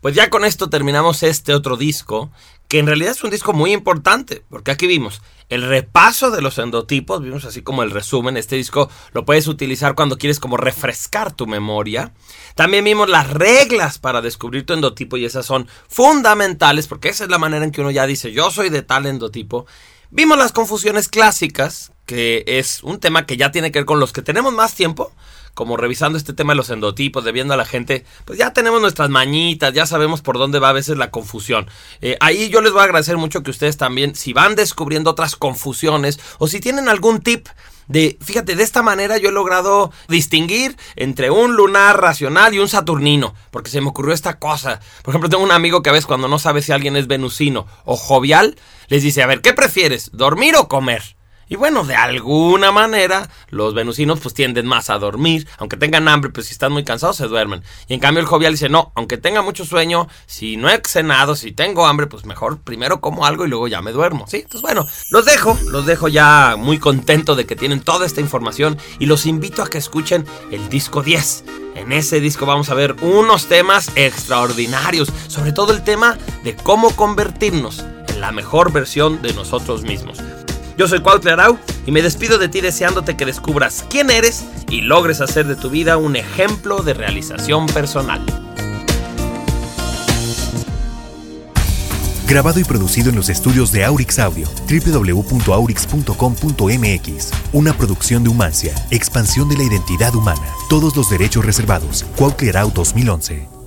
Pues ya con esto terminamos este otro disco, que en realidad es un disco muy importante, porque aquí vimos el repaso de los endotipos, vimos así como el resumen, este disco lo puedes utilizar cuando quieres como refrescar tu memoria. También vimos las reglas para descubrir tu endotipo y esas son fundamentales, porque esa es la manera en que uno ya dice yo soy de tal endotipo. Vimos las confusiones clásicas, que es un tema que ya tiene que ver con los que tenemos más tiempo, como revisando este tema de los endotipos, de viendo a la gente, pues ya tenemos nuestras mañitas, ya sabemos por dónde va a veces la confusión. Eh, ahí yo les voy a agradecer mucho que ustedes también, si van descubriendo otras confusiones o si tienen algún tip de, fíjate, de esta manera yo he logrado distinguir entre un lunar racional y un saturnino, porque se me ocurrió esta cosa. Por ejemplo, tengo un amigo que a veces cuando no sabe si alguien es venusino o jovial, les dice, a ver, ¿qué prefieres? ¿Dormir o comer? Y bueno, de alguna manera, los venusinos pues tienden más a dormir, aunque tengan hambre, pues si están muy cansados se duermen. Y en cambio el jovial dice, no, aunque tenga mucho sueño, si no he cenado, si tengo hambre, pues mejor primero como algo y luego ya me duermo, ¿sí? Entonces bueno, los dejo, los dejo ya muy contento de que tienen toda esta información y los invito a que escuchen el disco 10. En ese disco vamos a ver unos temas extraordinarios, sobre todo el tema de cómo convertirnos en la mejor versión de nosotros mismos. Yo soy Arau y me despido de ti deseándote que descubras quién eres y logres hacer de tu vida un ejemplo de realización personal. Grabado y producido en los estudios de Aurix Audio, www.aurix.com.mx. Una producción de Humancia, expansión de la identidad humana. Todos los derechos reservados. Cuauhtémoc Arau 2011.